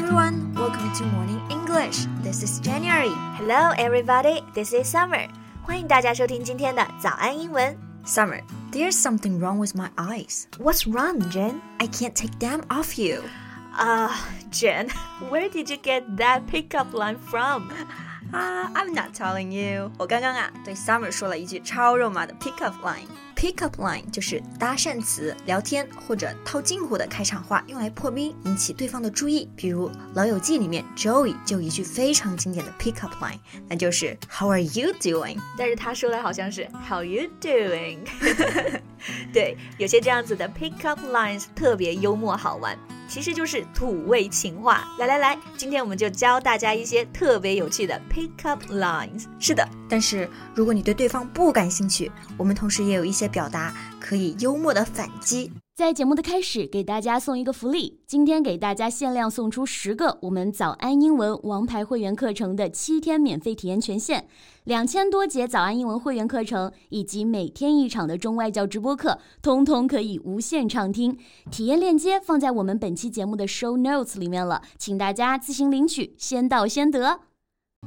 everyone, welcome to Morning English. This is January. Hello, everybody. This is Summer. 欢迎大家收听今天的早安英文。 Summer, there's something wrong with my eyes. What's wrong, Jen? I can't take them off you. Uh, Jen, where did you get that pickup line from? 啊、i m not telling you. 我刚刚啊对 Summer 说了一句超肉麻的 pickup line. Pickup line 就是搭讪词，聊天或者套近乎的开场话，用来破冰，引起对方的注意。比如《老友记》里面 Joey 就有一句非常经典的 pickup line，那就是 How are you doing？但是他说的好像是 How you doing？对，有些这样子的 pickup lines 特别幽默好玩，其实就是土味情话。来来来，今天我们就教大家一些特别有趣的 pickup lines。是的，但是如果你对对方不感兴趣，我们同时也有一些表达可以幽默的反击。在节目的开始，给大家送一个福利，今天给大家限量送出十个我们早安英文王牌会员课程的七天免费体验权限，两千多节早安英文会员课程以及每天一场的中外教直播课，通通可以无限畅听。体验链接放在我们本期节目的 show notes 里面了，请大家自行领取，先到先得。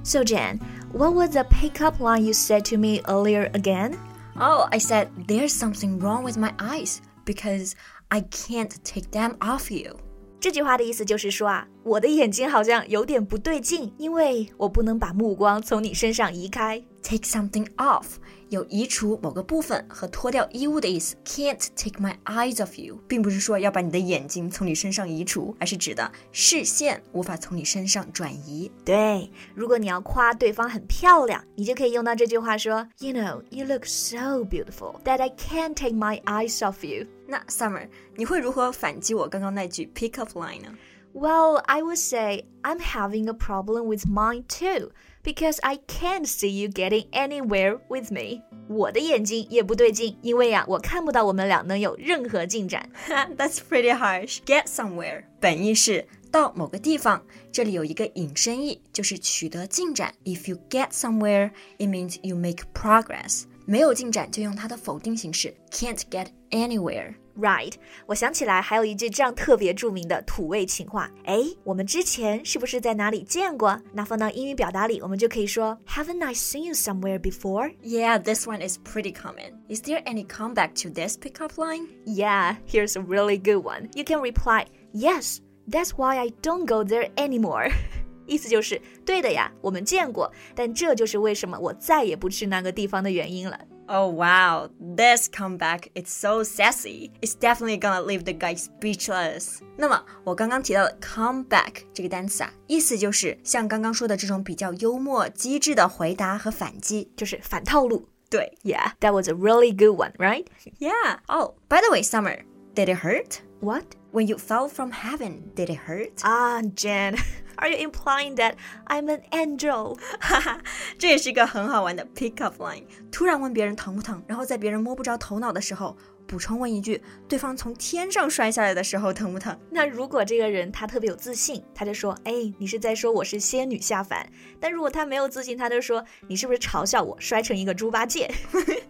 So Jen, what was the pickup line you said to me earlier again? Oh, I said there's something wrong with my eyes because I can't take them off you. 这句话的意思就是说啊，我的眼睛好像有点不对劲，因为我不能把目光从你身上移开。 Take something off 有移除某个部分和脱掉衣物的意思。Can't take my eyes off you，并不是说要把你的眼睛从你身上移除，而是指的视线无法从你身上转移。对，如果你要夸对方很漂亮，你就可以用到这句话说，You know, you look so beautiful that I can't take my eyes off you. 那 Summer，你会如何反击我刚刚那句 pick up line 呢？ Well, I would say I'm having a problem with mine too, because I can't see you getting anywhere with me. 我的眼睛也不对劲，因为呀，我看不到我们俩能有任何进展。 That's pretty harsh. Get somewhere 本意是到某个地方，这里有一个引申义，就是取得进展。If you get somewhere, it means you make progress. 没有进展就用它的否定形式 can't get anywhere. Right，我想起来还有一句这样特别着名的土味情话，哎，我们之前是不是在哪里见过？那放到英语表达里，我们就可以说 Haven't I seen you somewhere before? Yeah, this one is pretty common. Is there any comeback to this pickup line? Yeah, here's a really good one. You can reply, Yes, that's why I don't go there anymore. 意思就是对的呀，我们见过，但这就是为什么我再也不去那个地方的原因了。 Oh wow, this comeback is so sassy. It's definitely gonna leave the guy speechless. 那么我刚刚提到的 comeback 这个单词啊，意思就是像刚刚说的这种比较幽默、机智的回答和反击。就是反套路。对 Yeah, that was a really good one, right? ，Yeah. Oh, by the way, Summer, did it hurt? What? When you fell from heaven, did it hurt? Ah, Jen, are you implying that I'm an angel? 哈哈，这也是一个很好玩的 pick up line。突然问别人疼不疼，然后在别人摸不着头脑的时候，补充问一句：对方从天上摔下来的时候疼不疼？那如果这个人他特别有自信，他就说：“哎，你是在说我是仙女下凡。”但如果他没有自信，他就说：“你是不是嘲笑我摔成一个猪八戒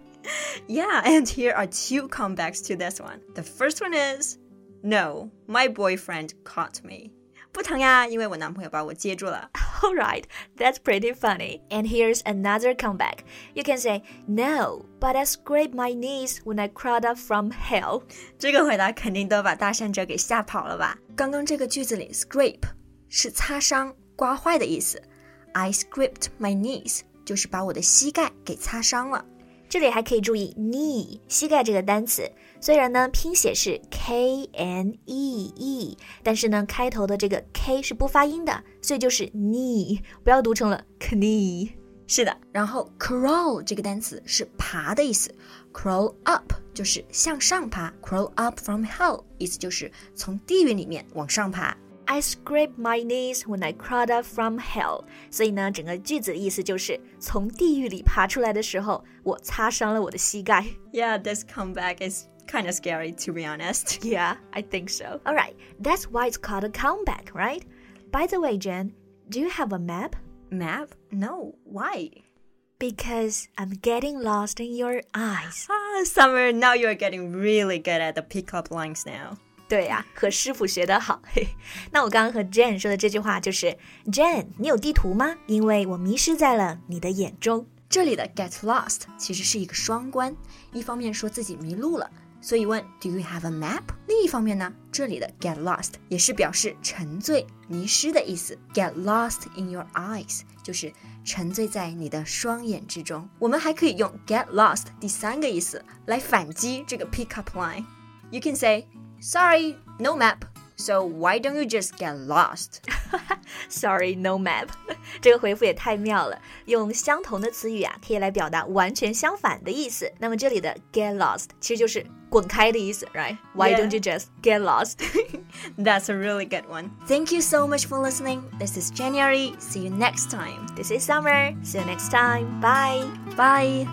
Yeah, and here are two comebacks to this one. The first one is, no, my boyfriend caught me. 不疼呀，因为我男朋友把我接住了。 ？”All right, that's pretty funny. And here's another comeback. You can say, "No, but I scraped my knees when I crawled up from hell." 这个回答肯定都把搭讪者给吓跑了吧？刚刚这个句子里，scrape 是擦伤、刮坏的意思。I scraped my knees 就是把我的膝盖给擦伤了。 这里还可以注意 knee 膝盖这个单词，虽然呢拼写是 k n e e，但是呢开头的这个 k 是不发音的，所以就是 knee，不要读成了 knee。是的，然后 crawl 这个单词是爬的意思，crawl up 就是向上爬，crawl up from hell 意思就是从地狱里面往上爬。I scraped my knees when I crawled up from hell。所以呢，整个句子的意思就是从地狱里爬出来的时候，我擦伤了我的膝盖。 Yeah, this comeback is kind of scary to be honest. Yeah, I think so. All right, that's why it's called a comeback, right? By the way, Jen, do you have a map? Map? No, why? Because I'm getting lost in your eyes. Ah, Summer, now you're getting really good at the pickup lines now. 对呀、和师傅学得好。嘿，那我刚刚和 Jane 说的这句话就是 Jane，你有地图吗？因为我迷失在了你的眼中。这里的 get lost 其实是一个双关，一方面说自己迷路了，所以问 Do you have a map？另一方面呢，这里的 get lost 也是表示沉醉、迷失的意思。Get lost in your eyes 就是沉醉在你的双眼之中。我们还可以用 get lost 第三个意思来反击这个 pick up line。You can say Sorry, no map. So why don't you just get lost? Sorry, no map。这个回复也太妙了，用相同的词语啊，可以来表达完全相反的意思。那么这里的 get lost 其实就是滚开的意思，right？Why Yeah. don't you just get lost？ That's a really good one. Thank you so much for listening. This is January. See you next time. This is Summer. See you next time. Bye. Bye.